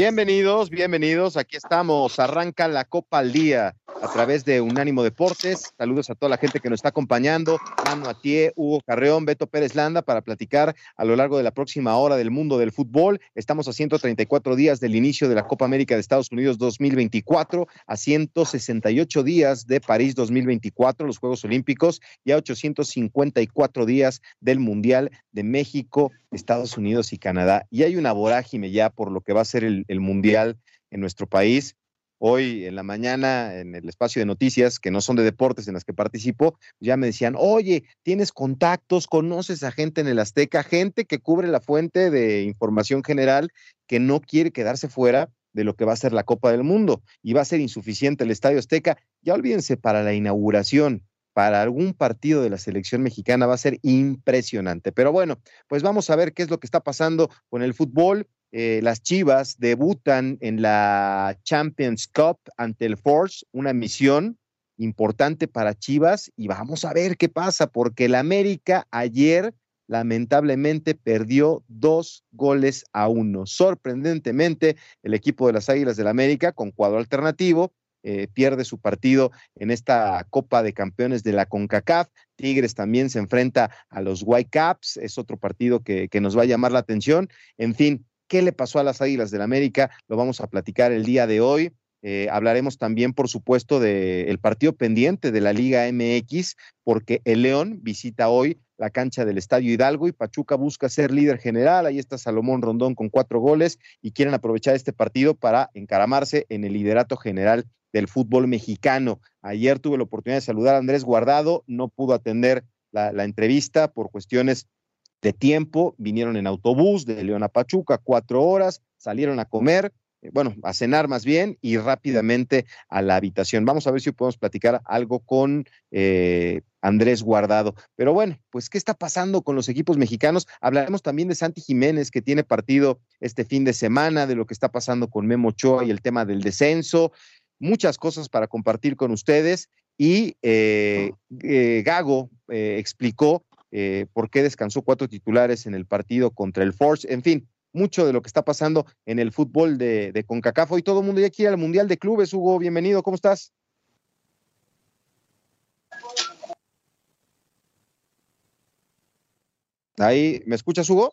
Bienvenidos, bienvenidos. Aquí estamos. Arranca la Copa al Día a través de Unánimo Deportes. Saludos a toda la gente que nos está acompañando. Manu Atié, Hugo Carreón, Beto Pérez Landa para platicar a lo largo de la próxima hora del mundo del fútbol. Estamos a 134 días del inicio de la Copa América de Estados Unidos 2024, a 168 días de París 2024, los Juegos Olímpicos, y a 854 días del Mundial de México, Estados Unidos y Canadá. Y hay una vorágine ya por lo que va a ser el, Mundial en nuestro país hoy en la mañana en el espacio de noticias, que no son de deportes en las que participo, ya me decían, oye, tienes contactos, conoces a gente en el Azteca, gente que cubre la fuente de información general que no quiere quedarse fuera de lo que va a ser la Copa del Mundo y va a ser insuficiente el Estadio Azteca. Ya olvídense, para la inauguración, para algún partido de la selección mexicana va a ser impresionante. Pero bueno, pues vamos a ver qué es lo que está pasando con el fútbol. Eh, las Chivas debutan en la Champions Cup ante el Force, una misión importante para Chivas y vamos a ver qué pasa, porque el América ayer lamentablemente perdió dos goles a uno. Sorprendentemente, el equipo de las Águilas del América, con cuadro alternativo, eh, pierde su partido en esta Copa de Campeones de la CONCACAF. Tigres también se enfrenta a los Whitecaps, es otro partido que, que nos va a llamar la atención. En fin, ¿Qué le pasó a las Águilas del América? Lo vamos a platicar el día de hoy. Eh, hablaremos también, por supuesto, del partido pendiente de la Liga MX, porque el León visita hoy la cancha del Estadio Hidalgo y Pachuca busca ser líder general. Ahí está Salomón Rondón con cuatro goles y quieren aprovechar este partido para encaramarse en el liderato general del fútbol mexicano. Ayer tuve la oportunidad de saludar a Andrés Guardado, no pudo atender la, entrevista por cuestiones de tiempo, vinieron en autobús de León a Pachuca, cuatro horas, salieron a comer, eh, bueno, a cenar más bien y rápidamente a la habitación. Vamos a ver si podemos platicar algo con eh, Andrés Guardado. Pero bueno, pues, ¿qué está pasando con los equipos mexicanos? Hablaremos también de Santi Jiménez, que tiene partido este fin de semana, de lo que está pasando con Memo Ochoa y el tema del descenso. Muchas cosas para compartir con ustedes. Y eh, Gago explicó eh, por qué descansó cuatro titulares en el partido contra el Force, en fin, mucho de lo que está pasando en el fútbol de, de CONCACAF. Y todo el mundo ya quiere al Mundial de Clubes. Hugo, bienvenido, ¿cómo estás? Ahí, ¿me escuchas, Hugo?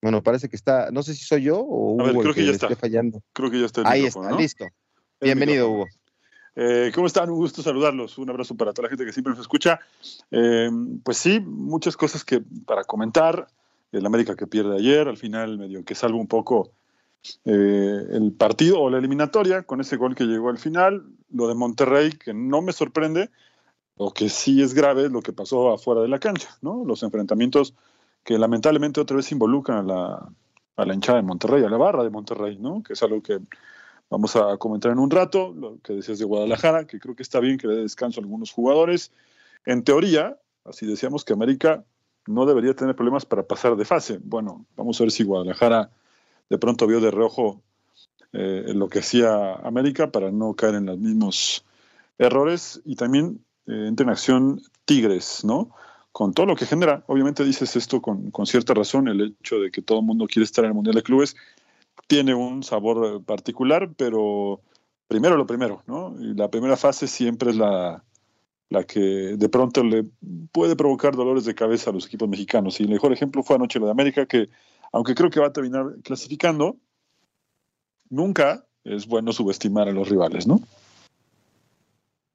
Bueno, parece que está, no sé si soy yo o Hugo A ver, creo que, que ya está. fallando. Creo que ya está el Ahí está, ¿no? listo. El Bienvenido. Hugo. Eh, ¿Cómo están? Un gusto saludarlos. Un abrazo para toda la gente que siempre nos escucha. Eh, pues sí, muchas cosas que para comentar. El América que pierde ayer, al final medio que salva un poco eh, el partido o la eliminatoria con ese gol que llegó al final. Lo de Monterrey, que no me sorprende, lo que sí es grave es lo que pasó afuera de la cancha, ¿no? Los enfrentamientos que lamentablemente otra vez involucran a la, a la hinchada de Monterrey, a la barra de Monterrey, ¿no? Que es algo que vamos a comentar en un rato, lo que decías de Guadalajara, que creo que está bien que le dé descanso a algunos jugadores. En teoría, así decíamos que América no debería tener problemas para pasar de fase. Bueno, vamos a ver si Guadalajara de pronto vio de reojo eh, lo que hacía América para no caer en los mismos errores y también eh, entra en acción Tigres, ¿no? Con todo lo que genera, obviamente dices esto con, con cierta razón, el hecho de que todo el mundo quiere estar en el Mundial de Clubes tiene un sabor particular, pero primero lo primero, ¿no? Y la primera fase siempre es la, la que de pronto le puede provocar dolores de cabeza a los equipos mexicanos. Y el mejor ejemplo fue anoche lo de América, que aunque creo que va a terminar clasificando, nunca es bueno subestimar a los rivales, ¿no?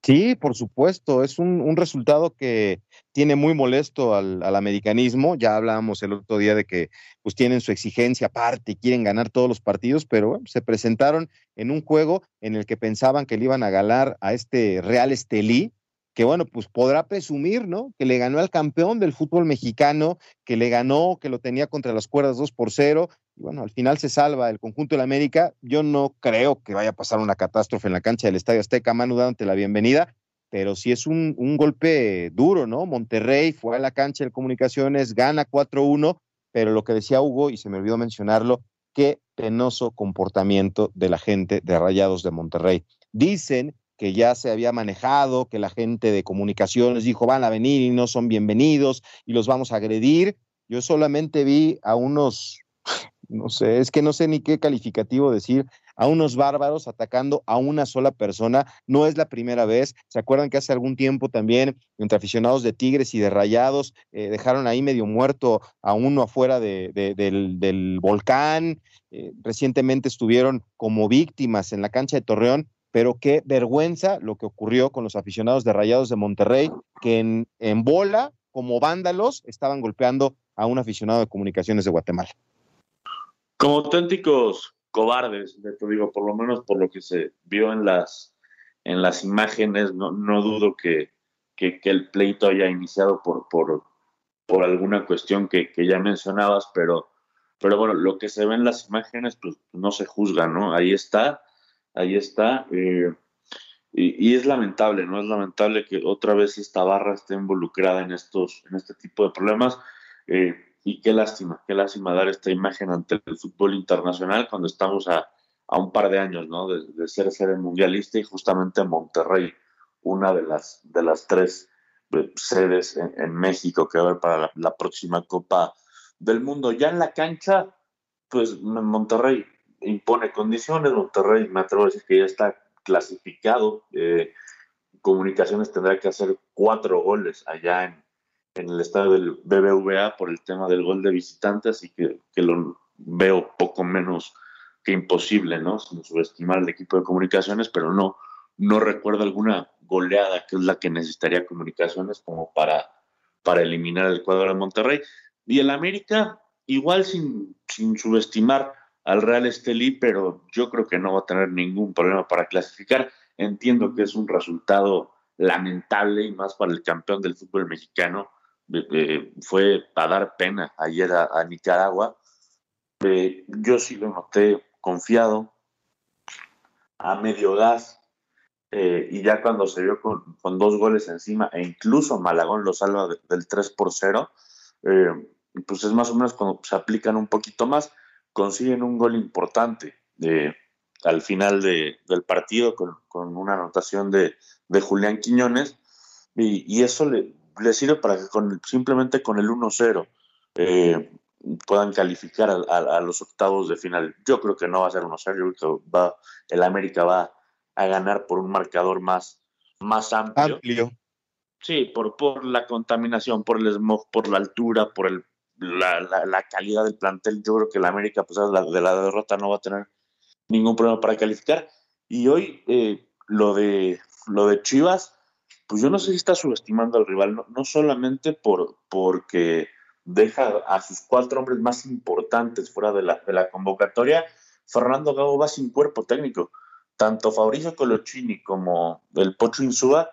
Sí, por supuesto, es un, resultado que tiene muy molesto al, americanismo. Ya hablábamos el otro día de que pues tienen su exigencia aparte y quieren ganar todos los partidos, pero se presentaron en un juego en el que pensaban que le iban a ganar a este Real Estelí, que bueno, pues podrá presumir, ¿no? Que le ganó al campeón del fútbol mexicano, que le ganó, que lo tenía contra las cuerdas 2 por 0. Y bueno, al final se salva el conjunto de la América. Yo no creo que vaya a pasar una catástrofe en la cancha del Estadio Azteca, Manu, dándote la bienvenida, pero sí es un, un golpe duro, ¿no? Monterrey fue a la cancha de comunicaciones, gana 4-1, pero lo que decía Hugo, y se me olvidó mencionarlo, qué penoso comportamiento de la gente de Rayados de Monterrey. Dicen que ya se había manejado, que la gente de comunicaciones dijo van a venir y no son bienvenidos y los vamos a agredir. Yo solamente vi a unos, no sé, es que no sé ni qué calificativo decir, a unos bárbaros atacando a una sola persona. No es la primera vez. ¿Se acuerdan que hace algún tiempo también entre aficionados de Tigres y de Rayados eh, dejaron ahí medio muerto a uno afuera de, del, volcán? Eh, recientemente estuvieron como víctimas en la cancha de Torreón pero qué vergüenza lo que ocurrió con los aficionados de Rayados de Monterrey, que en, bola, como vándalos, estaban golpeando a un aficionado de comunicaciones de Guatemala. Como auténticos cobardes, te digo, por lo menos por lo que se vio en las, en las imágenes, no, no dudo que, que, el pleito haya iniciado por, por, por alguna cuestión que, que, ya mencionabas, pero, pero bueno, lo que se ve en las imágenes, pues no se juzga, ¿no? Ahí está, ahí está. Eh, y, es lamentable, ¿no? Es lamentable que otra vez esta barra esté involucrada en, estos, en este tipo de problemas. Eh, y qué lástima, qué lástima dar esta imagen ante el fútbol internacional cuando estamos a, a un par de años, ¿no? De, ser ser mundialista y justamente Monterrey, una de las, de las tres eh, sedes en, México que va a haber para la, la, próxima Copa del Mundo. Ya en la cancha, pues Monterrey impone condiciones. Monterrey, me atrevo a decir que ya está clasificado. Eh, Comunicaciones tendrá que hacer cuatro goles allá en, en, el estadio del BBVA por el tema del gol de visitante, así que, que lo veo poco menos que imposible, ¿no? Sin subestimar al equipo de comunicaciones, pero no, no recuerdo alguna goleada que es la que necesitaría comunicaciones como para, para eliminar el cuadro de Monterrey. Y el América, igual sin, sin subestimar al Real Estelí, pero yo creo que no va a tener ningún problema para clasificar. Entiendo que es un resultado lamentable y más para el campeón del fútbol mexicano. Eh, eh, fue a dar pena ayer a, Nicaragua. Eh, yo sí lo noté confiado, a medio gas, y ya cuando se vio con, dos goles encima, e incluso Malagón lo salva del 3 por 0, pues es más o menos cuando se aplican un poquito más consiguen un gol importante de, al final de, del partido con, con, una anotación de, de Julián Quiñones y, y eso le, le, sirve para que con, simplemente con el 1-0 eh, puedan calificar a, a, los octavos de final. Yo creo que no va a ser 1-0, yo creo que va, el América va a ganar por un marcador más, más amplio. amplio. Sí, por, por la contaminación, por el smog, por la altura, por el la, la, calidad del plantel, yo creo que la América, pues de la derrota, no va a tener ningún problema para calificar. Y hoy eh, lo, de, lo de Chivas, pues yo no sé si está subestimando al rival, no, no solamente por, porque deja a sus cuatro hombres más importantes fuera de la, de la convocatoria, Fernando Gago va sin cuerpo técnico. Tanto Fabricio Colochini como el Pocho Insúa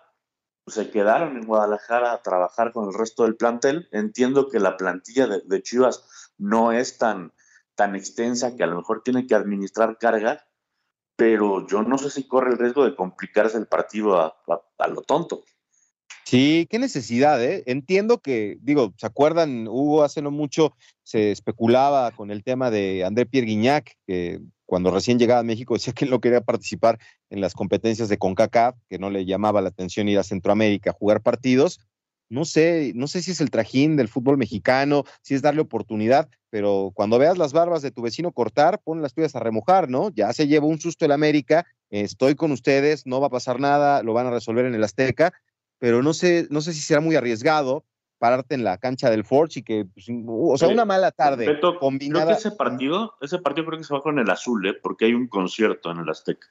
se quedaron en Guadalajara a trabajar con el resto del plantel. Entiendo que la plantilla de, Chivas no es tan, tan extensa que a lo mejor tiene que administrar carga, pero yo no sé si corre el riesgo de complicarse el partido a, lo tonto. Sí, qué necesidad, ¿eh? Entiendo que, digo, ¿se acuerdan? Hugo hace no mucho se especulaba con el tema de André Pierre Guignac, que cuando recién llegaba a México decía que él no quería participar en las competencias de CONCACAF, que no le llamaba la atención ir a Centroamérica a jugar partidos. No sé, no sé si es el trajín del fútbol mexicano, si es darle oportunidad, pero cuando veas las barbas de tu vecino cortar, pon las tuyas a remojar, ¿no? Ya se llevó un susto el América, estoy con ustedes, no va a pasar nada, lo van a resolver en el Azteca, pero no sé, no sé si será muy arriesgado pararte en la cancha del Forge y que, pues, o sea, una mala tarde combinada. Creo que ese partido, ese partido creo que se va con el azul, ¿eh? porque hay un concierto en el Azteca.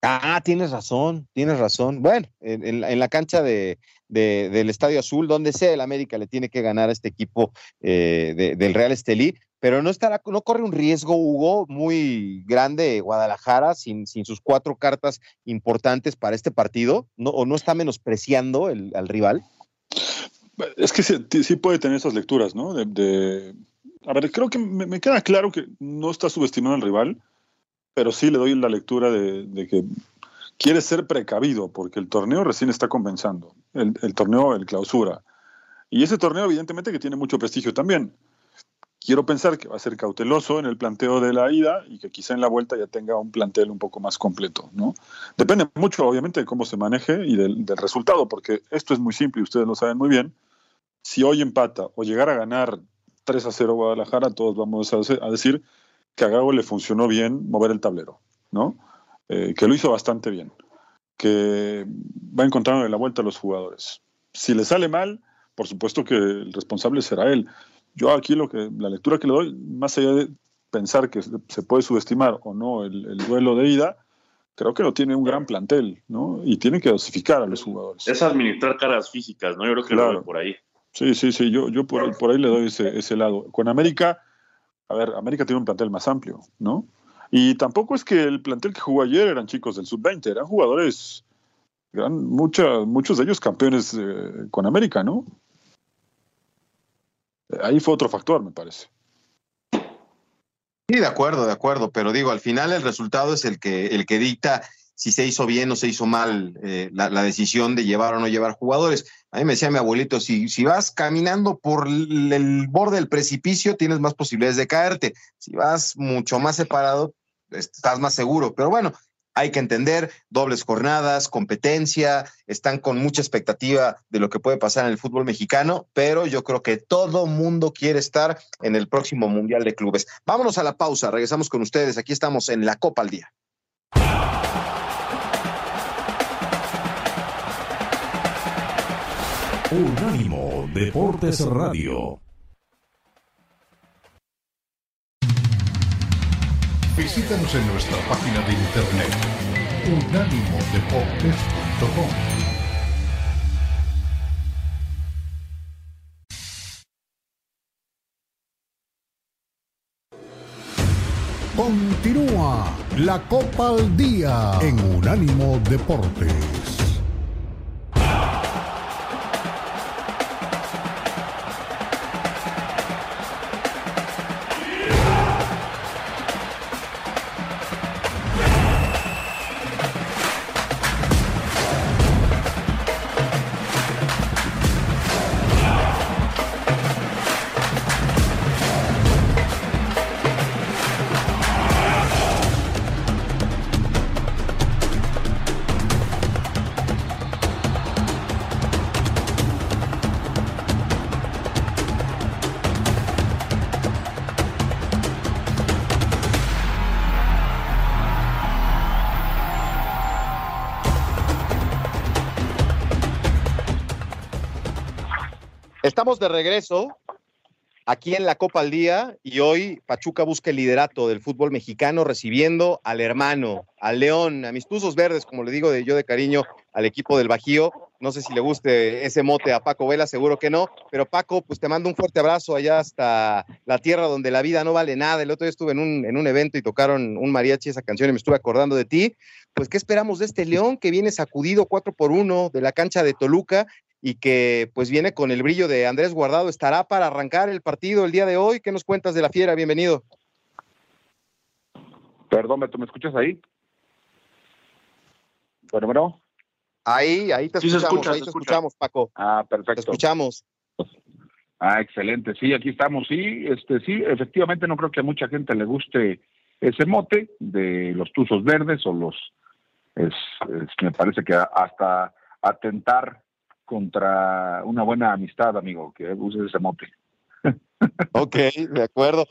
Ah, tienes razón, tienes razón. Bueno, en, la cancha de, del Estadio Azul, donde sea el América le tiene que ganar a este equipo eh, del Real Estelí, pero no estará, no corre un riesgo, Hugo, muy grande Guadalajara sin, sin sus cuatro cartas importantes para este partido, ¿no? ¿O no está menospreciando el, al rival? Es que sí, puede tener esas lecturas, ¿no? De, A ver, creo que me, queda claro que no está subestimando al rival, pero sí le doy la lectura de, que quiere ser precavido, porque el torneo recién está comenzando, el, el torneo, el clausura. Y ese torneo, evidentemente, que tiene mucho prestigio también quiero pensar que va a ser cauteloso en el planteo de la ida y que quizá en la vuelta ya tenga un plantel un poco más completo, ¿no? Depende mucho, obviamente, de cómo se maneje y del, resultado, porque esto es muy simple y ustedes lo saben muy bien. Si hoy empata o llegara a ganar 3 a 0 Guadalajara, todos vamos a, decir que a Gago le funcionó bien mover el tablero, ¿no? Eh, que lo hizo bastante bien, que va encontrando en la vuelta a los jugadores. Si le sale mal, por supuesto que el responsable será él yo aquí lo que, la lectura que le doy, más allá de pensar que se puede subestimar o no el, duelo de ida, creo que lo tiene un gran plantel, ¿no? Y tiene que dosificar a los jugadores. Es administrar cargas físicas, ¿no? Yo creo que claro. por ahí. Sí, sí, sí, yo, yo por, por ahí le doy ese, ese lado. Con América, a ver, América tiene un plantel más amplio, ¿no? Y tampoco es que el plantel que jugó ayer eran chicos del sub-20, eran jugadores, gran, muchos de ellos campeones eh, con América, ¿no? Ahí fue otro factor, me parece. Sí, de acuerdo, de acuerdo, pero digo, al final el resultado es el que, el que dicta si se hizo bien o se hizo mal eh, la, decisión de llevar o no llevar jugadores. A mí me decía mi abuelito, si, si vas caminando por el borde del precipicio, tienes más posibilidades de caerte. Si vas mucho más separado, estás más seguro. Pero bueno, hay que entender, dobles jornadas, competencia, están con mucha expectativa de lo que puede pasar en el fútbol mexicano, pero yo creo que todo mundo quiere estar en el próximo Mundial de Clubes. Vámonos a la pausa, regresamos con ustedes, aquí estamos en la Copa al Día. Unánimo Deportes Radio. Visítanos en nuestra página de internet unánimodeportes.com. Continúa la Copa al Día en Unánimo Deportes. Estamos de regreso aquí en la Copa al Día y hoy Pachuca busca el liderato del fútbol mexicano recibiendo al hermano, al León, a mis tuzos verdes, como le digo de yo de cariño al equipo del Bajío. No sé si le guste ese mote a Paco Vela, seguro que no, pero Paco, pues te mando un fuerte abrazo allá hasta la tierra donde la vida no vale nada. El otro día estuve en un, en un evento y tocaron un mariachi esa canción y me estuve acordando de ti. Pues, ¿qué esperamos de este León que viene sacudido 4 por 1 de la cancha de Toluca y que pues viene con el brillo de Andrés Guardado. ¿Estará para arrancar el partido el día de hoy? ¿Qué nos cuentas de la fiera? Bienvenido. Perdón, ¿tú me escuchas ahí? Bueno, bueno. Ahí, ahí te escuchamos, ahí te escuchamos, Paco. Ah, perfecto. Te escuchamos. Ah, excelente. Sí, aquí estamos. Sí, este, sí, efectivamente no creo que a mucha gente le guste ese mote de los tuzos verdes o los, es, me parece que hasta atentar contra una buena amistad, amigo, que uses ese mote. ok, de acuerdo.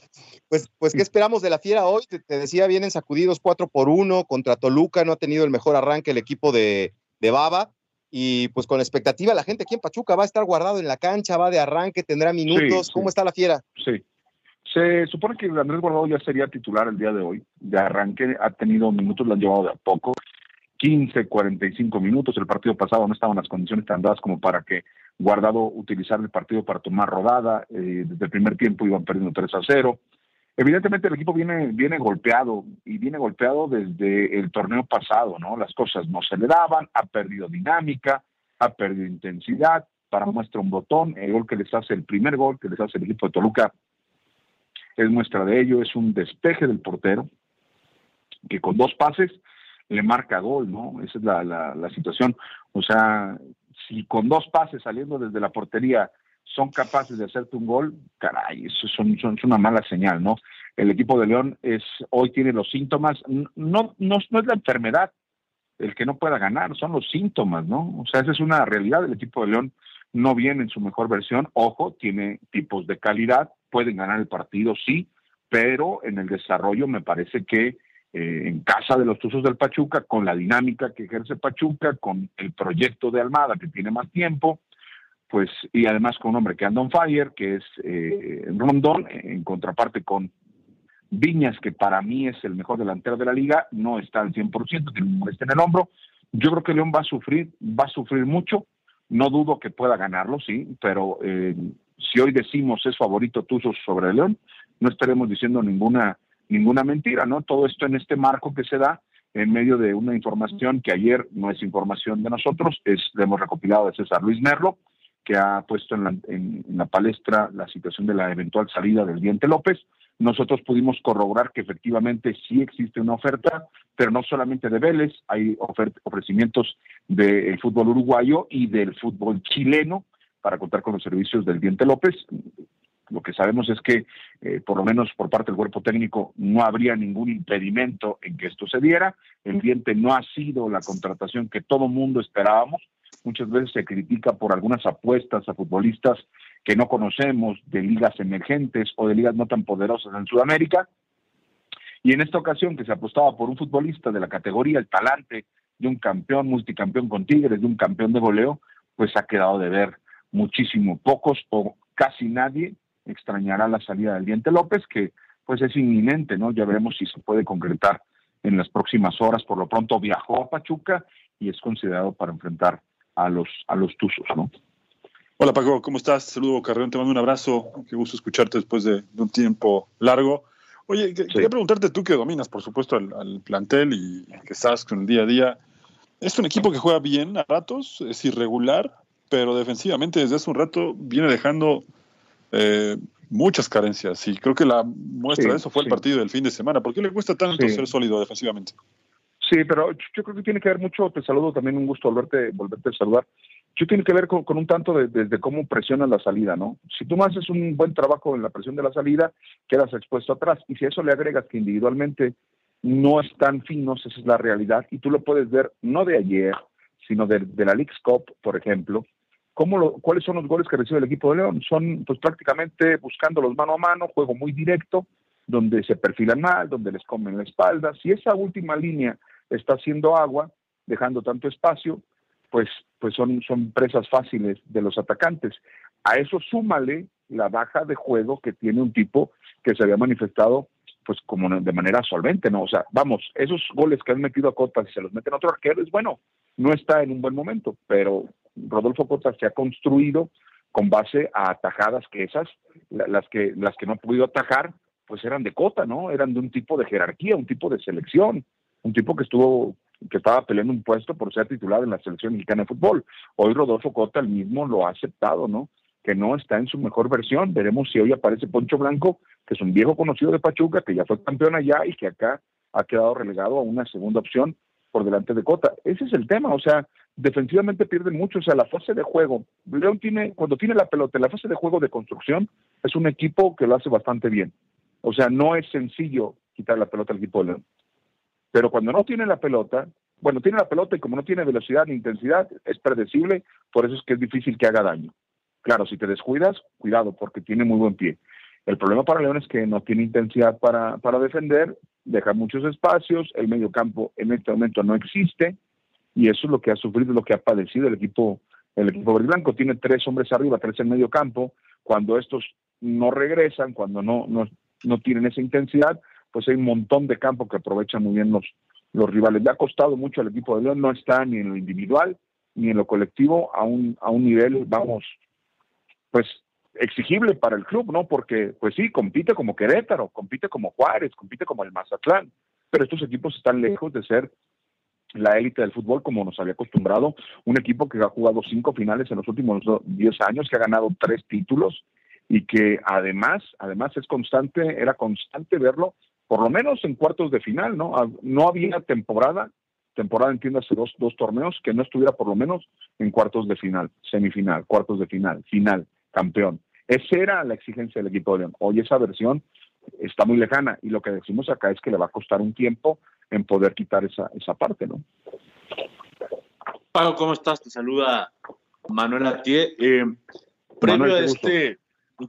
Pues, pues, ¿qué esperamos de la fiera hoy? Te, decía, vienen sacudidos 4 por 1 contra Toluca, no ha tenido el mejor arranque el equipo de, de Baba. Y pues con expectativa, la gente aquí en Pachuca va a estar guardado en la cancha, va de arranque, tendrá minutos. ¿Cómo está la fiera? Sí. Se supone que Andrés Guardado ya sería titular el día de hoy. De arranque ha tenido minutos, lo han llevado de a poco 15, 45 minutos. El partido pasado no estaban las condiciones tan dadas como para que Guardado utilizara el partido para tomar rodada. Eh, desde el primer tiempo iban perdiendo 3 a 0. Evidentemente el equipo viene, viene golpeado y viene golpeado desde el torneo pasado, ¿no? Las cosas no se le daban, ha perdido dinámica, ha perdido intensidad. Para muestra un botón, el gol que les hace, el primer gol que les hace el equipo de Toluca es muestra de ello, es un despeje del portero que con dos pases le marca gol, ¿no? Esa es la, la, situación. O sea, si con dos pases saliendo desde la portería son capaces de hacerte un gol, caray, eso son, es una mala señal, ¿no? El equipo de León es hoy tiene los síntomas, no, no, no es la enfermedad el que no pueda ganar, son los síntomas, ¿no? O sea, esa es una realidad, el equipo de León no viene en su mejor versión, ojo, tiene tipos de calidad, pueden ganar el partido, sí, pero en el desarrollo me parece que eh, en casa de los Tuzos del Pachuca, con la dinámica que ejerce Pachuca, con el proyecto de Almada que tiene más tiempo, pues y además con un hombre que anda on fire, que es eh, Rondón, en contraparte con Viñas, que para mí es el mejor delantero de la liga, no está al 100%, tiene un en el hombro. Yo creo que León va a sufrir, va a sufrir mucho. No dudo que pueda ganarlo, sí, pero eh, si hoy decimos es favorito Tuzos sobre León, no estaremos diciendo ninguna ninguna mentira, ¿no? Todo esto en este marco que se da en medio de una información que ayer no es información de nosotros, es la hemos recopilado de César Luis Merlo, que ha puesto en la, en la palestra la situación de la eventual salida del Diente López. Nosotros pudimos corroborar que efectivamente sí existe una oferta, pero no solamente de Vélez, hay ofrecimientos del fútbol uruguayo y del fútbol chileno para contar con los servicios del Diente López. Lo que sabemos es que, eh, por lo menos por parte del cuerpo técnico, no habría ningún impedimento en que esto se diera. El diente no ha sido la contratación que todo mundo esperábamos. Muchas veces se critica por algunas apuestas a futbolistas que no conocemos, de ligas emergentes o de ligas no tan poderosas en Sudamérica. Y en esta ocasión que se apostaba por un futbolista de la categoría, el talante de un campeón, multicampeón con Tigres, de un campeón de goleo, pues ha quedado de ver muchísimo. Pocos o casi nadie extrañará la salida del Diente López, que pues es inminente, ¿no? Ya veremos si se puede concretar en las próximas horas. Por lo pronto viajó a Pachuca y es considerado para enfrentar a los, a los Tuzos, ¿no? Hola Paco, ¿cómo estás? Saludo Carreón, te mando un abrazo. Qué gusto escucharte después de, un tiempo largo. Oye, quería preguntarte tú que dominas, por supuesto, al, plantel y que estás con el día a día. Es un equipo que juega bien a ratos, es irregular, pero defensivamente desde hace un rato viene dejando eh, muchas carencias y creo que la muestra de eso fue el partido del fin de semana. ¿Por qué le cuesta tanto ser sólido defensivamente? Sí, pero yo creo que tiene que ver mucho, te saludo también, un gusto volverte, volverte a saludar. Yo tiene que ver con, un tanto desde de, cómo presionas la salida, ¿no? Si tú haces un buen trabajo en la presión de la salida, quedas expuesto atrás. Y si a eso le agregas que individualmente no están finos, esa es la realidad, y tú lo puedes ver no de ayer, sino de, de la League Cup, por ejemplo, ¿Cuáles son los goles que recibe el equipo de León? Son pues prácticamente buscándolos mano a mano, juego muy directo, donde se perfilan mal, donde les comen la espalda. Si esa última línea está haciendo agua, dejando tanto espacio, pues, pues son, son presas fáciles de los atacantes. A eso súmale la baja de juego que tiene un tipo que se había manifestado pues como de manera solvente, ¿no? O sea, vamos, esos goles que han metido a Cotas y se los meten a otro arquero es bueno, no está en un buen momento, pero Rodolfo Cota se ha construido con base a atajadas que esas, las que, las que no ha podido atajar, pues eran de Cota, ¿no? Eran de un tipo de jerarquía, un tipo de selección, un tipo que estuvo, que estaba peleando un puesto por ser titular en la selección mexicana de fútbol. Hoy Rodolfo Cota el mismo lo ha aceptado, ¿no? Que no está en su mejor versión. Veremos si hoy aparece Poncho Blanco, que es un viejo conocido de Pachuca, que ya fue campeón allá y que acá ha quedado relegado a una segunda opción por delante de Cota. Ese es el tema, o sea, defensivamente pierden mucho, o sea, la fase de juego. León tiene, cuando tiene la pelota, la fase de juego de construcción, es un equipo que lo hace bastante bien. O sea, no es sencillo quitar la pelota al equipo de León. Pero cuando no tiene la pelota, bueno, tiene la pelota y como no tiene velocidad ni intensidad, es predecible, por eso es que es difícil que haga daño. Claro, si te descuidas, cuidado, porque tiene muy buen pie. El problema para León es que no tiene intensidad para, para defender, deja muchos espacios, el medio campo en este momento no existe, y eso es lo que ha sufrido, lo que ha padecido el equipo, el equipo verde blanco. Tiene tres hombres arriba, tres en medio campo. Cuando estos no regresan, cuando no, no, no tienen esa intensidad, pues hay un montón de campo que aprovechan muy bien los, los rivales. Le ha costado mucho al equipo de León, no está ni en lo individual ni en lo colectivo a un, a un nivel, vamos, pues exigible para el club, ¿no? Porque, pues sí, compite como Querétaro, compite como Juárez, compite como el Mazatlán, pero estos equipos están lejos de ser la élite del fútbol como nos había acostumbrado, un equipo que ha jugado cinco finales en los últimos diez años, que ha ganado tres títulos y que además, además es constante, era constante verlo, por lo menos en cuartos de final, ¿no? Ah, no había temporada, temporada entiéndase dos, dos torneos, que no estuviera por lo menos en cuartos de final, semifinal, cuartos de final, final, campeón. Esa era la exigencia del equipo de León. Hoy esa versión está muy lejana y lo que decimos acá es que le va a costar un tiempo en poder quitar esa, esa parte, ¿no? Pago, ¿cómo estás? Te saluda Manuel Atié. Eh, previo a este,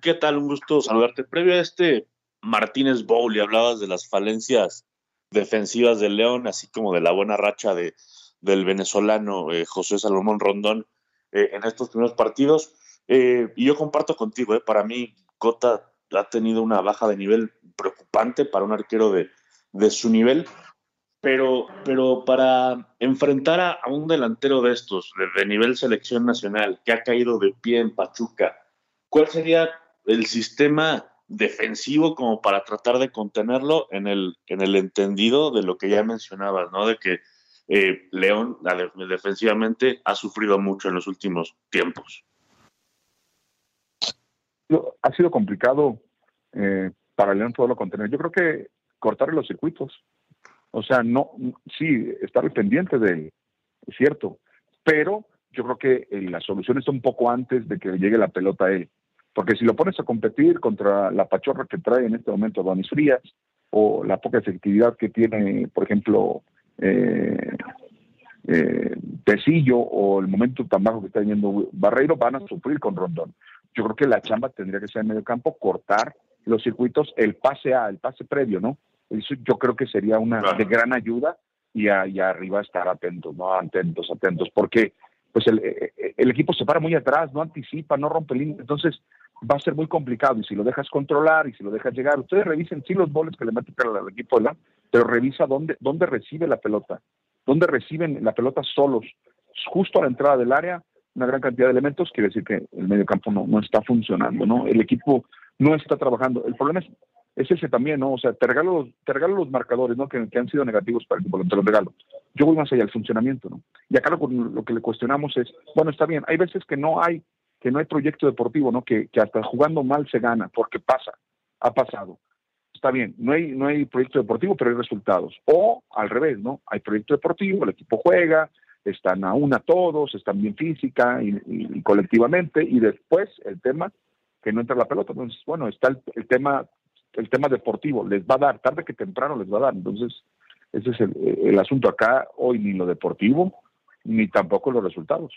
¿qué tal? Un gusto saludarte. Previo a este Martínez Bowl y hablabas de las falencias defensivas del León, así como de la buena racha de, del venezolano eh, José Salomón Rondón eh, en estos primeros partidos. Y yo comparto contigo, para mí Cota ha tenido una baja de nivel preocupante para un arquero de, de su nivel, pero, pero para enfrentar a, un delantero de estos, de, nivel selección nacional, que ha caído de pie en Pachuca, ¿cuál sería el sistema defensivo como para tratar de contenerlo en el, en el entendido de lo que ya mencionabas, ¿no? De que eh, León defensivamente ha sufrido mucho en los últimos tiempos. Ha sido complicado eh, para León poderlo contener. Yo creo que cortar los circuitos. O sea, no, sí, estar pendiente de él, es cierto, pero yo creo que eh, la solución está un poco antes de que llegue la pelota a él. Porque si lo pones a competir contra la pachorra que trae en este momento Donis Frías, o la poca efectividad que tiene, por ejemplo, eh, eh, o el momento tan bajo que está teniendo Barreiro, van a sufrir con Rondón. Yo creo que la chamba tendría que ser en medio campo, cortar los circuitos, el pase A, el pase previo, ¿no? Eso yo creo que sería una de gran ayuda y, arriba estar atentos, ¿no? Atentos, atentos, porque pues el, eh, eh, el, equipo se para muy atrás, no anticipa, no rompe líneas, entonces va a ser muy complicado y si lo dejas controlar y si lo dejas llegar, ustedes revisen sí los goles que le meten al equipo la, pero revisa dónde, dónde recibe la pelota, dónde reciben la pelota solos, justo a la entrada del área, una gran cantidad de elementos, quiere decir que el medio campo no, no está funcionando, ¿no? El equipo no está trabajando. El problema es, es ese también, ¿no? O sea, te regalo, te regalo los marcadores, ¿no? Que, que, han sido negativos para el equipo, te los regalo. Yo voy más allá del funcionamiento, ¿no? Y acá lo, que le cuestionamos es, bueno, está bien, hay veces que no hay, que no hay proyecto deportivo, ¿no? Que, que hasta jugando mal se gana, porque pasa, ha pasado. Está bien, no hay, no hay proyecto deportivo, pero hay resultados. O al revés, ¿no? Hay proyecto deportivo, el equipo juega, están a una todos, están bien física y colectivamente, y después el tema que no entra la pelota. Entonces, bueno, está el, tema el tema deportivo, les va a dar, tarde que temprano les va a dar. Entonces, ese es el, el asunto acá, hoy ni lo deportivo, ni tampoco los resultados.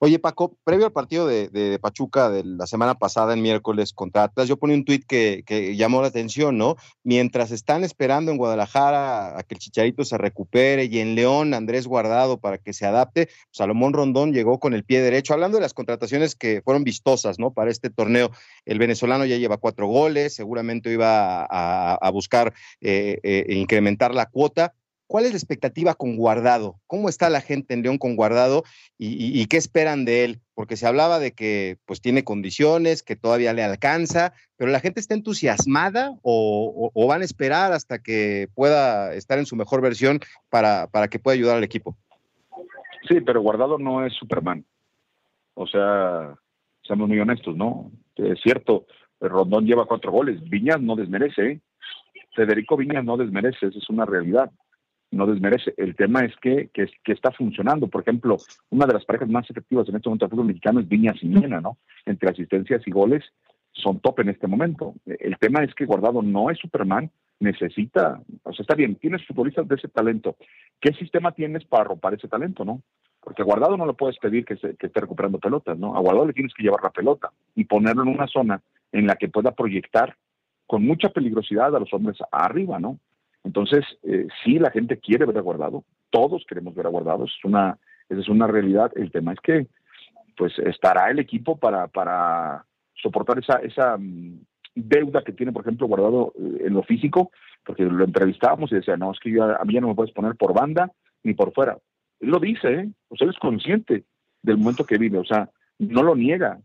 Oye, Paco, previo al partido de, Pachuca de la semana pasada, en miércoles contra Atlas, yo ponía un tuit que, llamó la atención, ¿no? Mientras están esperando en Guadalajara a que el Chicharito se recupere y en León Andrés Guardado para que se adapte, Salomón Rondón llegó con el pie derecho. Hablando de las contrataciones que fueron vistosas, ¿no? Para este torneo, el venezolano ya lleva cuatro goles, seguramente iba a, buscar eh, eh, incrementar la cuota ¿Cuál es la expectativa con Guardado? ¿Cómo está la gente en León con Guardado y, qué esperan de él? Porque se hablaba de que pues tiene condiciones, que todavía le alcanza, pero la gente está entusiasmada o, van a esperar hasta que pueda estar en su mejor versión para, para que pueda ayudar al equipo. Sí, pero Guardado no es Superman. O sea, seamos muy honestos, ¿no? Es cierto, Rondón lleva cuatro goles, Viñas no desmerece, ¿eh? Federico Viñas no desmerece, esa es una realidad no desmerece. El tema es que, que, está funcionando. Por ejemplo, una de las parejas más efectivas en este momento del fútbol mexicano es Viñas y Mena, ¿no? Entre asistencias y goles son top en este momento. El tema es que Guardado no es Superman, necesita, o sea, está bien, tienes futbolistas de ese talento. ¿Qué sistema tienes para arropar ese talento, no? Porque a Guardado no le puedes pedir que, se, que esté recuperando pelotas, ¿no? A Guardado le tienes que llevar la pelota y ponerlo en una zona en la que pueda proyectar con mucha peligrosidad a los hombres arriba, ¿no? Entonces, eh, sí, la gente quiere ver a Guardado, todos queremos ver a es una, esa es una realidad. El tema es que, pues, estará el equipo para, para soportar esa, esa mm, deuda que tiene, por ejemplo, Guardado eh, en lo físico, porque lo entrevistábamos y decía, no, es que yo, a mí ya no me puedes poner por banda ni por fuera. Él lo dice, ¿eh? o sea, es consciente del momento que vive, o sea, no lo niega.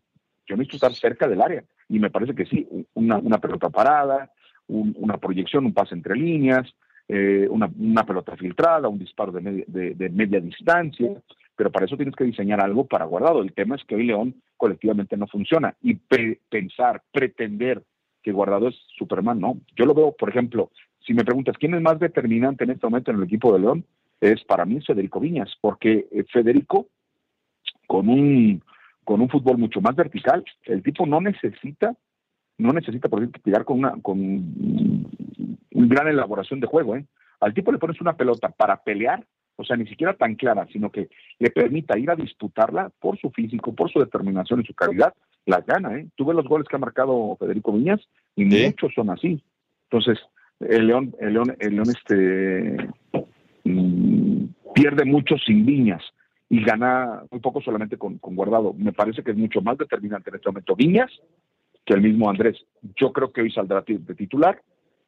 Yo necesito estar cerca del área y me parece que sí, una, una pelota parada, una proyección, un pase entre líneas, eh, una, una, pelota filtrada, un disparo de media, de, media distancia, pero para eso tienes que diseñar algo para guardado. El tema es que hoy León colectivamente no funciona y pensar, pretender que guardado es Superman, no. Yo lo veo, por ejemplo, si me preguntas quién es más determinante en este momento en el equipo de León, es para mí Federico Viñas, porque eh, Federico, con un, con un fútbol mucho más vertical, el tipo no necesita no necesita, por ejemplo, tirar con una con una gran elaboración de juego. ¿eh? Al tipo le pones una pelota para pelear, o sea, ni siquiera tan clara, sino que le permita ir a disputarla por su físico, por su determinación y su calidad, la gana. ¿eh? Tú ves los goles que ha marcado Federico Viñas y muchos son así. Entonces, el León, el León, el León este, mm, pierde mucho sin Viñas y gana muy poco solamente con, con Guardado. Me parece que es mucho más determinante en este momento Viñas que el mismo Andrés. Yo creo que hoy saldrá de titular.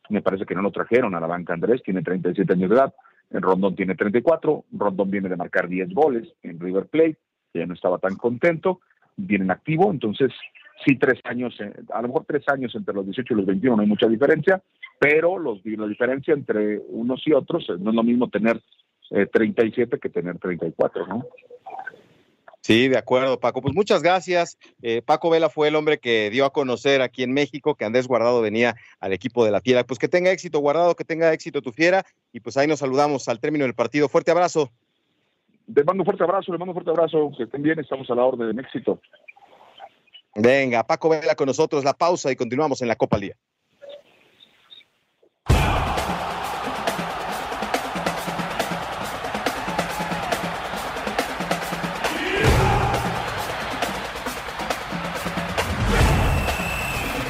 Me parece que no lo trajeron a la banca Andrés, tiene 37 años de edad. Rondón tiene 34. Rondón viene de marcar 10 goles en River Plate. Ya no estaba tan contento. Viene en activo. Entonces, sí, tres años, eh, a lo mejor tres años entre los 18 y los 21 no hay mucha diferencia, pero los, la diferencia entre unos y otros eh, no es lo mismo tener 37 eh, que tener 34, ¿no? Sí, de acuerdo, Paco. Pues muchas gracias. Eh, Paco Vela fue el hombre que dio a conocer aquí en México que Andrés Guardado venía al equipo de la Fiera. Pues que tenga éxito, Guardado, que tenga éxito tu Fiera. Y pues ahí nos saludamos al término del partido. Fuerte abrazo. Le mando un fuerte abrazo, le mando un fuerte abrazo. Que estén bien, estamos a la orden. Éxito. Venga, Paco Vela con nosotros. La pausa y continuamos en la Copa al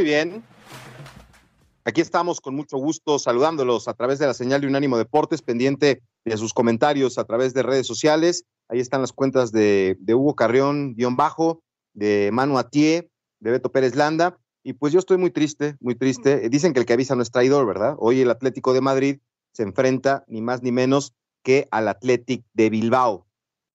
Muy bien. Aquí estamos con mucho gusto saludándolos a través de la señal de Unánimo Deportes, pendiente de sus comentarios a través de redes sociales. Ahí están las cuentas de, Hugo Carrión, guion bajo, de Manu Atié, de Beto Pérez Landa. Y pues yo estoy muy triste, muy triste. Dicen que el que avisa no es traidor, ¿verdad? Hoy el Atlético de Madrid se enfrenta ni más ni menos que al Atlético de Bilbao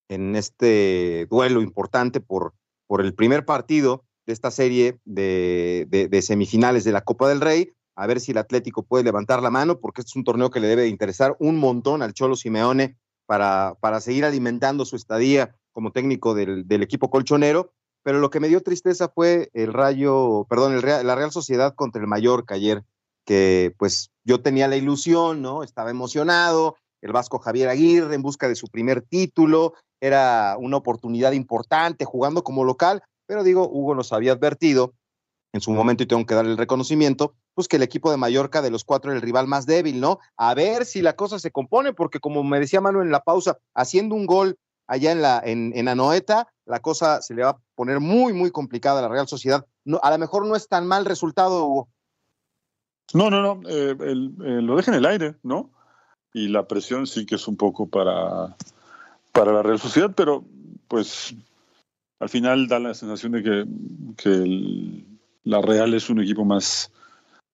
en este duelo importante por, por el primer partido de esta serie de, semifinales de la Copa del Rey, a ver si el Atlético puede levantar la mano, porque este es un torneo que le debe interesar un montón al Cholo Simeone para, para seguir alimentando su estadía como técnico del, equipo colchonero. Pero lo que me dio tristeza fue el Rayo, perdón, el la Real Sociedad contra el Mallorca ayer, que pues yo tenía la ilusión, ¿no? Estaba emocionado, el Vasco Javier Aguirre en busca de su primer título, era una oportunidad importante jugando como local, pero digo, Hugo nos había advertido en su momento y tengo que darle el reconocimiento, pues que el equipo de Mallorca de los cuatro era el rival más débil, ¿no? A ver si la cosa se compone, porque como me decía Manuel en la pausa, haciendo un gol allá en la en, en Anoeta, la cosa se le va a poner muy, muy complicada a la Real Sociedad. No, a lo mejor no es tan mal resultado, Hugo. No, no, no, eh, eh, lo deja en el aire, ¿no? Y la presión sí que es un poco para, para la Real Sociedad, pero pues al final da la sensación de que, la Real es un equipo más,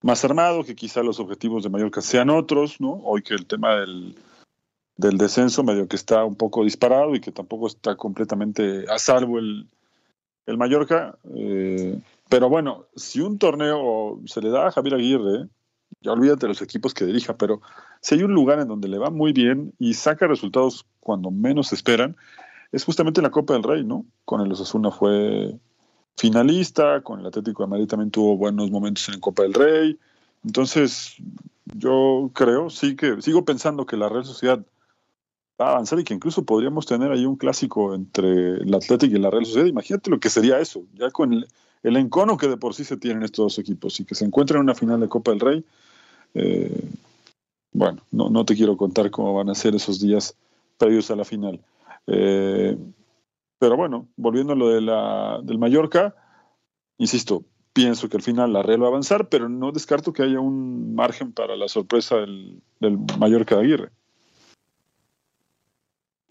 más armado, que quizá los objetivos de Mallorca sean otros, ¿no? Hoy que el tema del, descenso medio que está un poco disparado y que tampoco está completamente a salvo el, el Mallorca. Eh, pero bueno, si un torneo se le da a Javier Aguirre, ya olvídate los equipos que dirija, pero si hay un lugar en donde le va muy bien y saca resultados cuando menos esperan, es justamente la Copa del Rey, ¿no? Con el Osasuna fue finalista, con el Atlético de Madrid también tuvo buenos momentos en la Copa del Rey. Entonces, yo creo, sí que sigo pensando que la Real Sociedad va a avanzar y que incluso podríamos tener ahí un clásico entre el Atlético y la Real Sociedad. Imagínate lo que sería eso, ya con el, encono que de por sí se tienen estos dos equipos y que se encuentren en una final de Copa del Rey. Eh, bueno, no, no te quiero contar cómo van a ser esos días previos a la final. Eh, pero bueno, volviendo a lo de la, del Mallorca, insisto, pienso que al final la Real va a avanzar, pero no descarto que haya un margen para la sorpresa del, del Mallorca de Aguirre.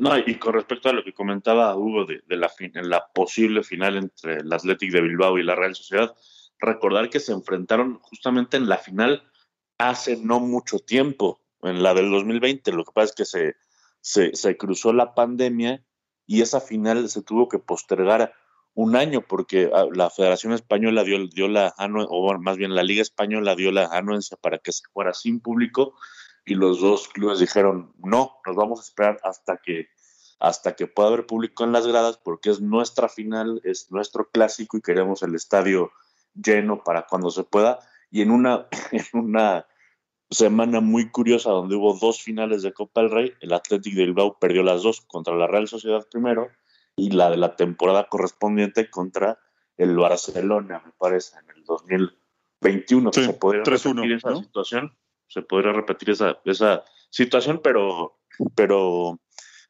No, y con respecto a lo que comentaba Hugo de, la, la posible final entre el Athletic de Bilbao y la Real Sociedad, recordar que se enfrentaron justamente en la final hace no mucho tiempo, en la del 2020. Lo que pasa es que se, se, se cruzó la pandemia y esa final se tuvo que postergar un año porque ah, la Federación Española dio, dio la o más bien la Liga Española dio la anuencia para que se fuera sin público y los dos clubes dijeron no, nos vamos a esperar hasta que hasta que pueda haber público en las gradas porque es nuestra final, es nuestro clásico y queremos el estadio lleno para cuando se pueda y en una en una semana muy curiosa donde hubo dos finales de Copa del Rey, el Athletic de Bilbao perdió las dos contra la Real Sociedad primero y la de la temporada correspondiente contra el Barcelona, me parece, en el 2021. se podría repetir esa situación, se podría repetir esa, esa situación, pero, pero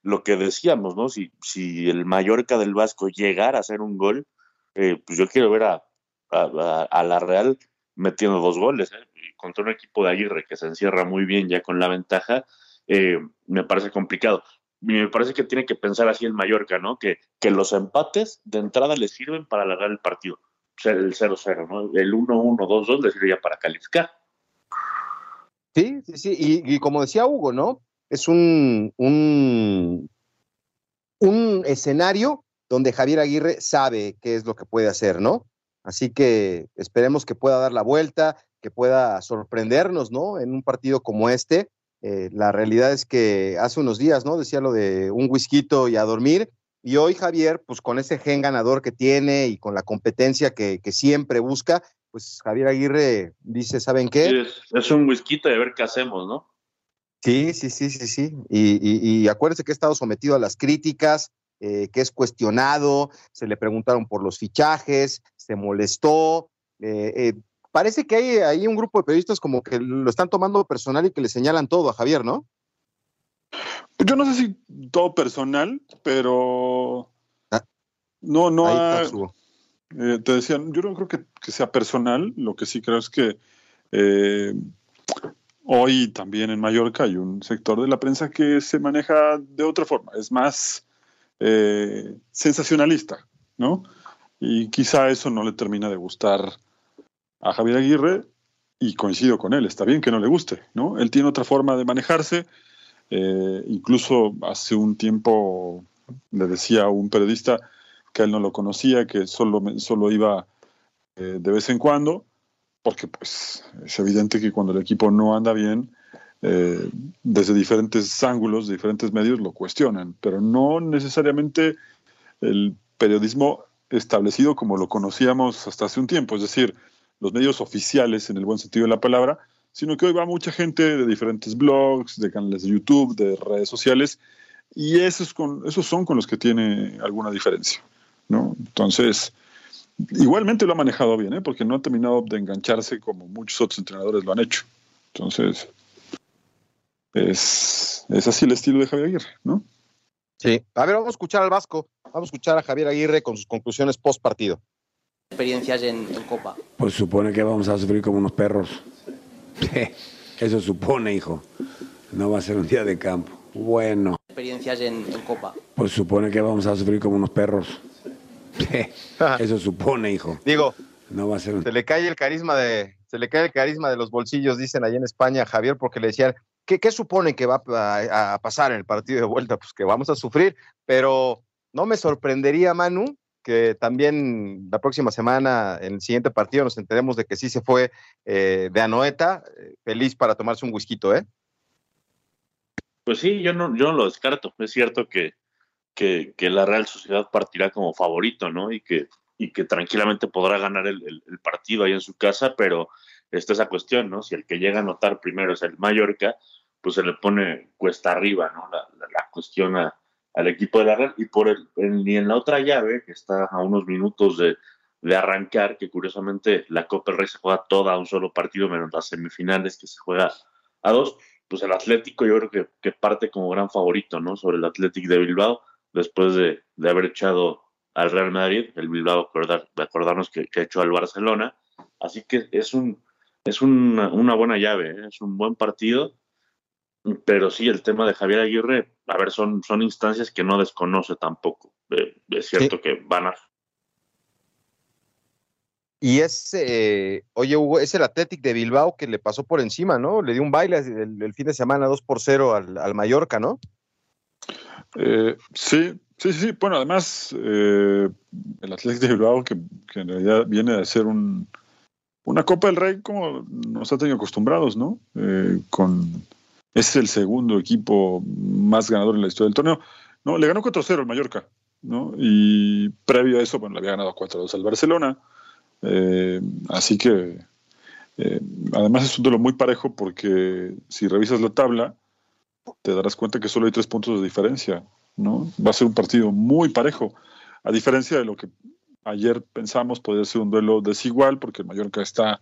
lo que decíamos, ¿no? Si, si el Mallorca del Vasco llegara a hacer un gol, eh, pues yo quiero ver a, a, la Real metiendo dos goles, ¿eh? Contra un equipo de Aguirre que se encierra muy bien ya con la ventaja, eh, me parece complicado me parece que tiene que pensar así el Mallorca, ¿no? Que, que los empates de entrada le sirven para alargar el partido. O sea, el 0-0, ¿no? El 1-1, 2-2 le sirve para calificar. Sí, sí, sí. Y, como decía Hugo, ¿no? Es un, un escenario donde Javier Aguirre sabe qué es lo que puede hacer, ¿no? Así que esperemos que pueda dar la vuelta, que pueda sorprendernos, ¿no? En un partido como este eh, la realidad es que hace unos días, ¿no? Decía lo de un whisky y a dormir. Y hoy Javier, pues con ese gen ganador que tiene y con la competencia que, siempre busca, pues Javier Aguirre dice, ¿saben qué? es, un whisky de ver qué hacemos, ¿no? Sí, sí, sí, sí, sí. Y, y, acuérdense que ha estado sometido a las críticas, eh, que es cuestionado, se le preguntaron por los fichajes, se molestó, eh, parece que hay ahí un grupo de periodistas como que lo están tomando personal y que le señalan todo a Javier, ¿no? Pues yo no sé si todo personal, pero ah. no, no. eh, te decían, yo no creo que, sea personal, lo que sí creo es que eh, hoy también en Mallorca hay un sector de la prensa que se maneja de otra forma, es más eh, sensacionalista, ¿no? Y quizá eso no le termina de gustar a Javier Aguirre y coincido con él, está bien que no le guste, ¿no? Él tiene otra forma de manejarse, eh, incluso hace un tiempo le decía a un periodista que él no lo conocía, que solo, solo iba eh, de vez en cuando, porque pues es evidente que cuando el equipo no anda bien, eh, desde diferentes ángulos, diferentes medios lo cuestionan, pero no necesariamente el periodismo establecido como lo conocíamos hasta hace un tiempo, es decir, los medios oficiales en el buen sentido de la palabra, sino que hoy va mucha gente de diferentes blogs, de canales de YouTube, de redes sociales, y esos, esos son con los que tiene alguna diferencia. ¿no? Entonces, igualmente lo ha manejado bien, ¿eh? porque no ha terminado de engancharse como muchos otros entrenadores lo han hecho. Entonces, es, es así el estilo de Javier Aguirre, ¿no? Sí. A ver, vamos a escuchar al Vasco, vamos a escuchar a Javier Aguirre con sus conclusiones post partido experiencias en, Copa? Pues supone que vamos a sufrir como unos perros. Eso supone, hijo. No va a ser un día de campo. Bueno. ¿Experiencias en, Copa? Pues supone que vamos a sufrir como unos perros. Eso supone, hijo. Digo, no va a ser se le cae el carisma de se le cae el carisma de los bolsillos, dicen allá en España, Javier, porque le decían, ¿qué, qué supone que va a, a, pasar en el partido de vuelta? Pues que vamos a sufrir, pero no me sorprendería, Manu, que también la próxima semana, en el siguiente partido, nos enteremos de que sí se fue eh, de Anoeta, eh, feliz para tomarse un whisky, ¿eh? Pues sí, yo no, yo no lo descarto. Es cierto que, que, la Real Sociedad partirá como favorito, ¿no? Y que, y que tranquilamente podrá ganar el, partido ahí en su casa, pero esta es la cuestión, ¿no? Si el que llega a anotar primero es el Mallorca, pues se le pone cuesta arriba, ¿no? La, la cuestión a, al equipo de la Real y por el, ni en la otra llave que está a unos minutos de, arrancar que curiosamente la Copa del Rey se juega toda a un solo partido menos las semifinales que se juega a dos pues el Atlético yo creo que, que, parte como gran favorito, ¿no? Sobre el Atlético de Bilbao, después de, de haber echado al Real Madrid, el Bilbao, acordar, acordarnos que, que hecho al Barcelona. Así que es un es una, una buena llave, ¿eh? es un buen partido. Pero sí, el tema de Javier Aguirre, a ver, son, son instancias que no desconoce tampoco. Eh, es cierto Sí. que van a Y es, eh, oye, Hugo, es el Athletic de Bilbao que le pasó por encima, ¿no? Le dio un baile el, el fin de semana 2 por 0 al, al Mallorca, ¿no? Eh, sí, sí, sí. Bueno, además, eh, el Atlético de Bilbao, que, que en realidad viene de ser un, una Copa del Rey como nos ha tenido acostumbrados, ¿no? Eh, con, es el segundo equipo más ganador en la historia del torneo. No, le ganó 4-0 al Mallorca, ¿no? Y previo a eso, bueno, le había ganado 4-2 al Barcelona. Eh, así que, eh, además es un duelo muy parejo porque si revisas la tabla, te darás cuenta que solo hay tres puntos de diferencia, ¿no? Va a ser un partido muy parejo, a diferencia de lo que ayer pensamos podría ser un duelo desigual, porque el Mallorca está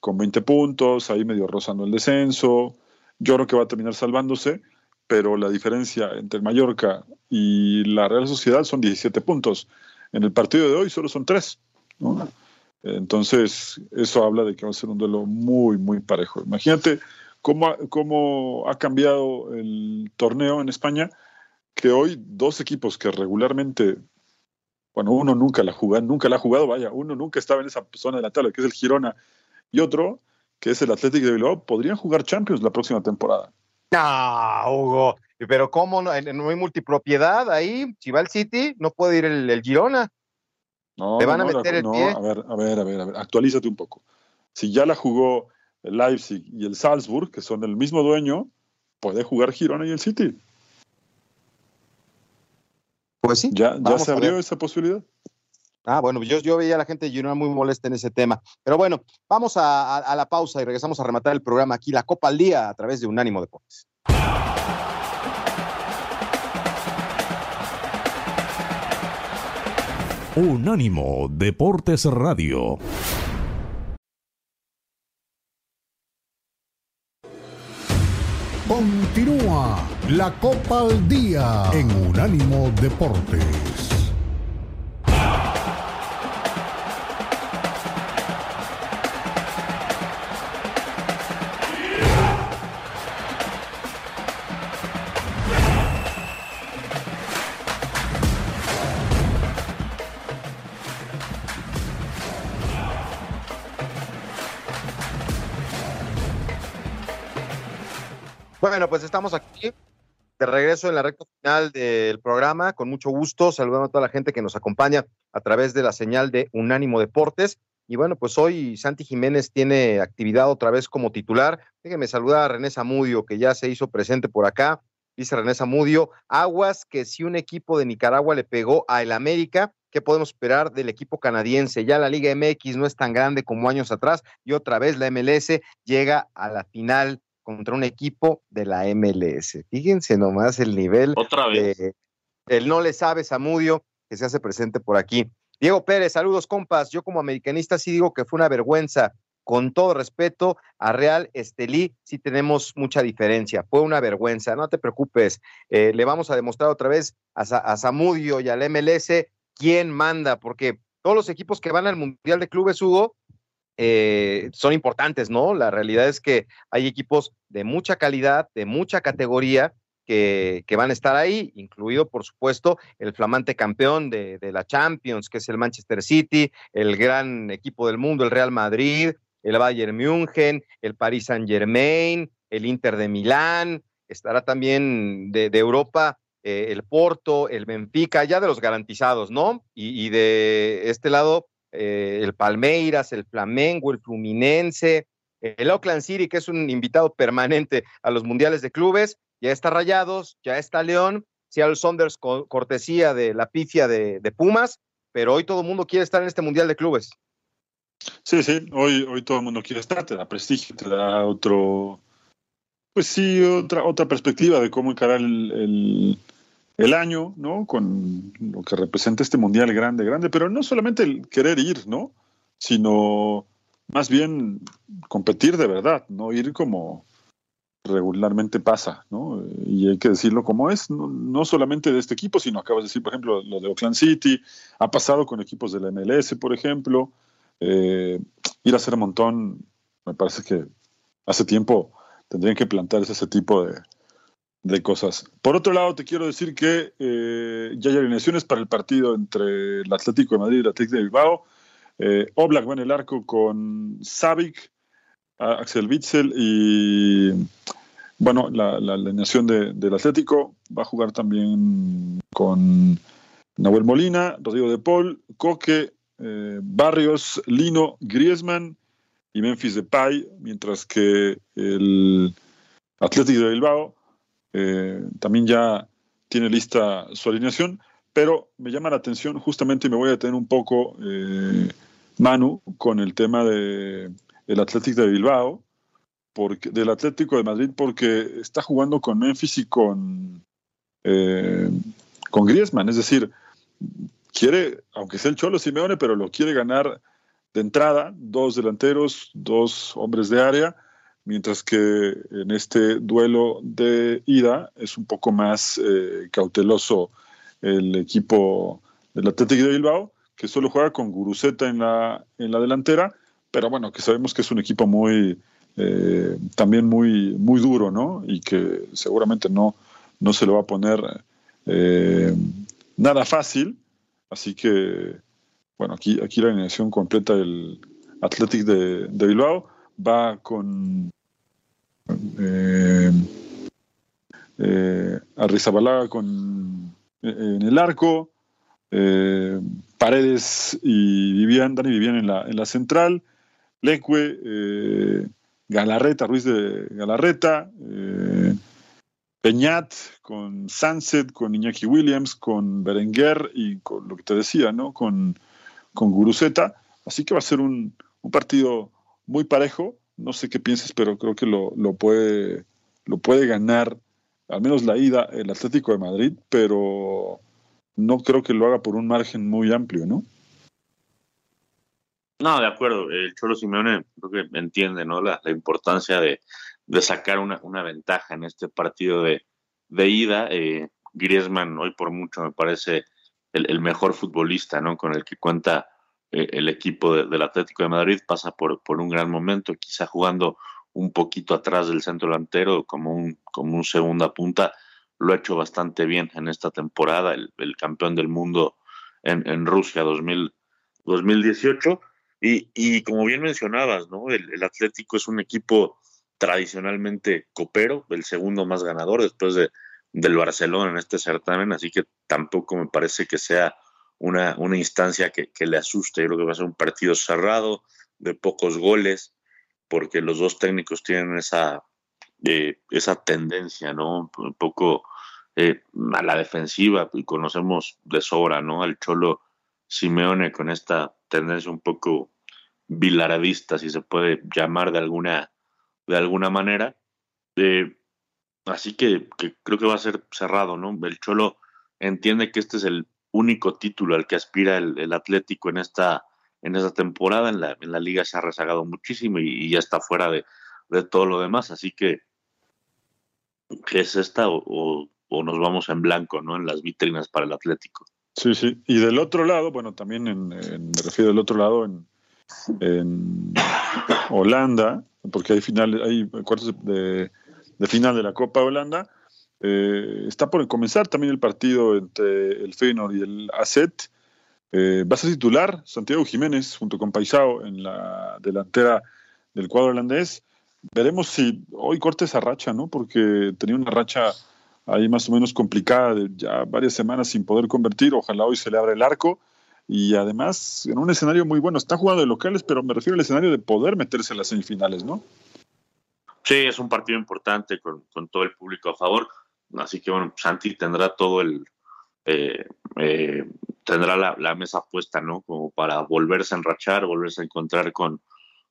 con 20 puntos, ahí medio rozando el descenso. Yo creo que va a terminar salvándose, pero la diferencia entre Mallorca y la Real Sociedad son 17 puntos. En el partido de hoy solo son tres, ¿no? Entonces, eso habla de que va a ser un duelo muy, muy parejo. Imagínate cómo cómo ha cambiado el torneo en España, que hoy dos equipos que regularmente, bueno, uno nunca la jugado, nunca la ha jugado, vaya, uno nunca estaba en esa zona de la tabla, que es el Girona, y otro, que es el Atlético de Bilbao, podrían jugar Champions la próxima temporada. No, Hugo, pero ¿cómo no, no hay multipropiedad ahí? Si va el City, no puede ir el, el Girona. No, ¿Te van no, a meter el pie? A ver, a ver, a ver, a ver, actualízate un poco. Si ya la jugó el Leipzig y el Salzburg, que son el mismo dueño, puede jugar Girona y el City. Pues sí. Ya, ya se abrió esa posibilidad. Ah, bueno, yo, veía a la gente de Girona muy molesta en ese tema. Pero bueno, vamos a la pausa y regresamos a rematar el programa aquí, la Copa al Día, a través de Unánimo Deportes. Unánimo Deportes Radio. Continúa la Copa al Día en Unánimo Deportes. Bueno, pues estamos aquí de regreso en la recta final del programa, con mucho gusto, saludando a toda la gente que nos acompaña a través de la señal de Unánimo Deportes. Y bueno, pues hoy Santi Jiménez tiene actividad otra vez como titular. Déjenme saludar a René Zamudio, que ya se hizo presente por acá. Dice René Zamudio, aguas que si un equipo de Nicaragua le pegó a el América, ¿qué podemos esperar del equipo canadiense? Ya la Liga MX no es tan grande como años atrás y otra vez la MLS llega a la final contra un equipo de la MLS. Fíjense nomás el nivel otra vez. de el no le sabe Zamudio que se hace presente por aquí. Diego Pérez, saludos compas. Yo como americanista sí digo que fue una vergüenza. Con todo respeto a Real Estelí, sí tenemos mucha diferencia. Fue una vergüenza, no te preocupes. Eh, le vamos a demostrar otra vez a, Sa- a Zamudio y al MLS quién manda, porque todos los equipos que van al Mundial de Clubes, Hugo, eh, son importantes, ¿no? La realidad es que hay equipos de mucha calidad, de mucha categoría, que, que van a estar ahí, incluido, por supuesto, el flamante campeón de, de la Champions, que es el Manchester City, el gran equipo del mundo, el Real Madrid, el Bayern München, el Paris Saint Germain, el Inter de Milán, estará también de, Europa eh, el Porto, el Benfica, ya de los garantizados, ¿no? Y de este lado, eh, el Palmeiras, el Flamengo, el Fluminense, el Oakland City, que es un invitado permanente a los mundiales de clubes, ya está Rayados, ya está León, Seattle Saunders co- cortesía de la pifia de, Pumas, pero hoy todo el mundo quiere estar en este mundial de clubes. Sí, sí, hoy, hoy todo el mundo quiere estar, te da prestigio, te da otro, pues sí, otra, otra perspectiva de cómo encarar el, el año, ¿no? Con lo que representa este mundial grande, grande, pero no solamente el querer ir, ¿no? Sino más bien competir de verdad, no ir como, regularmente pasa, ¿no? Y hay que decirlo como es, no, solamente de este equipo, sino acabas de decir, por ejemplo, lo de Oakland City, ha pasado con equipos de la MLS, por ejemplo. Eh, ir a hacer un montón, me parece que hace tiempo tendrían que plantearse ese tipo de, de cosas. Por otro lado, te quiero decir que eh, ya hay alineaciones para el partido entre el Atlético de Madrid y el Atlético de Bilbao. Eh, Oblak va en el arco con Savic, Axel Witzel y bueno, la, alineación del Atlético va a jugar también con Nahuel Molina, Rodrigo de Paul, Coque, eh, Barrios, Lino, Griezmann y Memphis Depay, mientras que el Atlético de Bilbao eh, también ya tiene lista su alineación, pero me llama la atención justamente y me voy a tener un poco, eh, Manu, con el tema de el Atlético de Bilbao, del Atlético de Madrid, porque está jugando con Memphis y con, eh, con Griezmann, es decir, quiere, aunque sea el Cholo Simeone, pero lo quiere ganar de entrada, dos delanteros, dos hombres de área, mientras que en este duelo de ida es un poco más eh, cauteloso el equipo del Atlético de Bilbao, que solo juega con Guruceta en la, en la delantera, pero bueno, que sabemos que es un equipo muy, eh, también muy, muy duro, ¿no? Y que seguramente no, no se lo va a poner eh, nada fácil. Así que, bueno, aquí, aquí la alineación completa del Athletic de, de Bilbao va con eh, eh, Arrizabalaga con, eh, en el arco, Paredes y Vivian, Dani Vivian en la, en la central, Leque, Galarreta, Ruiz de Galarreta, Peñat con Sunset, con Iñaki Williams, con Berenguer y con lo que te decía, ¿no? Con, con Guruceta. Así que va a ser un, un partido muy parejo no sé qué piensas, pero creo que lo, puede, lo puede ganar, al menos la ida, el Atlético de Madrid, pero no creo que lo haga por un margen muy amplio, ¿no? No, de acuerdo. El Cholo Simeone creo que entiende ¿no? la, importancia de, sacar una, ventaja en este partido de, ida. Eh, Griezmann hoy por mucho me parece el, el, mejor futbolista ¿no? con el que cuenta el equipo del Atlético de Madrid pasa por, por un gran momento, quizá jugando un poquito atrás del centro delantero como un, como un segunda punta, lo ha hecho bastante bien en esta temporada, el, campeón del mundo en, Rusia 2018. Y, y, como bien mencionabas, ¿no? El, Atlético es un equipo tradicionalmente copero, el segundo más ganador después de, del Barcelona en este certamen, así que tampoco me parece que sea una, una instancia que, le asuste. Yo creo que va a ser un partido cerrado, de pocos goles, porque los dos técnicos tienen esa, eh, esa tendencia, ¿no? Un poco eh, a la defensiva, y conocemos de sobra, ¿no? Al Cholo Simeone con esta tendencia un poco bilaradista, si se puede llamar de alguna, de alguna manera. Eh, así que, que, creo que va a ser cerrado, ¿no? El Cholo entiende que este es el único título al que aspira el, Atlético en esta, en esta temporada. En la, en la, liga se ha rezagado muchísimo y, ya está fuera de, todo lo demás. Así que, es esta o, nos vamos en blanco ¿no? en las vitrinas para el Atlético? Sí, sí. Y del otro lado, bueno, también en, me refiero del otro lado, en, en Holanda, porque hay, final, hay cuartos de, de final de la Copa Holanda eh, está por comenzar también el partido entre el Feyenoord y el AZ. Eh, va a ser titular Santiago Jiménez junto con Paisao en la delantera del cuadro holandés. Veremos si hoy corta esa racha, ¿no? Porque tenía una racha ahí más o menos complicada de ya varias semanas sin poder convertir. Ojalá hoy se le abra el arco. Y además, en un escenario muy bueno. Está jugando de locales, pero me refiero al escenario de poder meterse en las semifinales, ¿no? Sí, es un partido importante con, con todo el público a favor. Así que bueno, Santi tendrá todo el, eh, eh, tendrá la, mesa puesta, ¿no? Como para volverse a enrachar, volverse a encontrar con,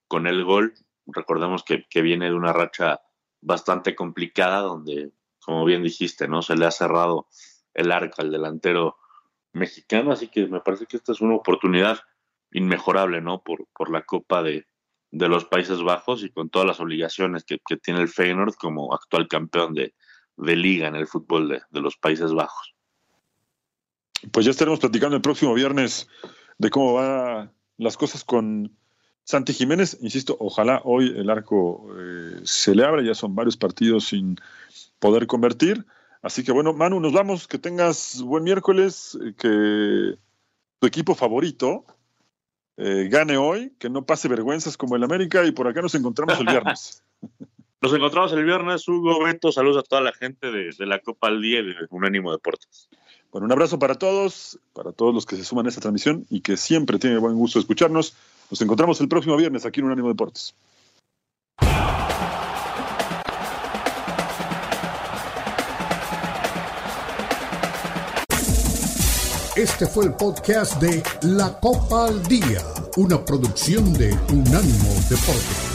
con el gol. Recordemos que, viene de una racha bastante complicada donde, como bien dijiste, ¿no? Se le ha cerrado el arco al delantero mexicano, así que me parece que esta es una oportunidad inmejorable, ¿no? Por, por la Copa de, de los Países Bajos y con todas las obligaciones que, tiene el Feyenoord como actual campeón de, liga en el fútbol de, de, los Países Bajos. Pues ya estaremos platicando el próximo viernes de cómo van las cosas con Santi Jiménez. Insisto, ojalá hoy el arco eh, se le abra, ya son varios partidos sin poder convertir. Así que bueno, Manu, nos vamos, que tengas buen miércoles, eh, que tu equipo favorito eh, gane hoy, que no pase vergüenzas como el América y por acá nos encontramos el viernes. Nos encontramos el viernes, Hugo Beto, saludos a toda la gente de, de la Copa al Día y de Unánimo Deportes. Bueno, un abrazo para todos, para todos los que se suman a esta transmisión y que siempre tienen buen gusto escucharnos. Nos encontramos el próximo viernes aquí en Unánimo Deportes. Este fue el podcast de La Copa al Día, una producción de Unánimo Deportes.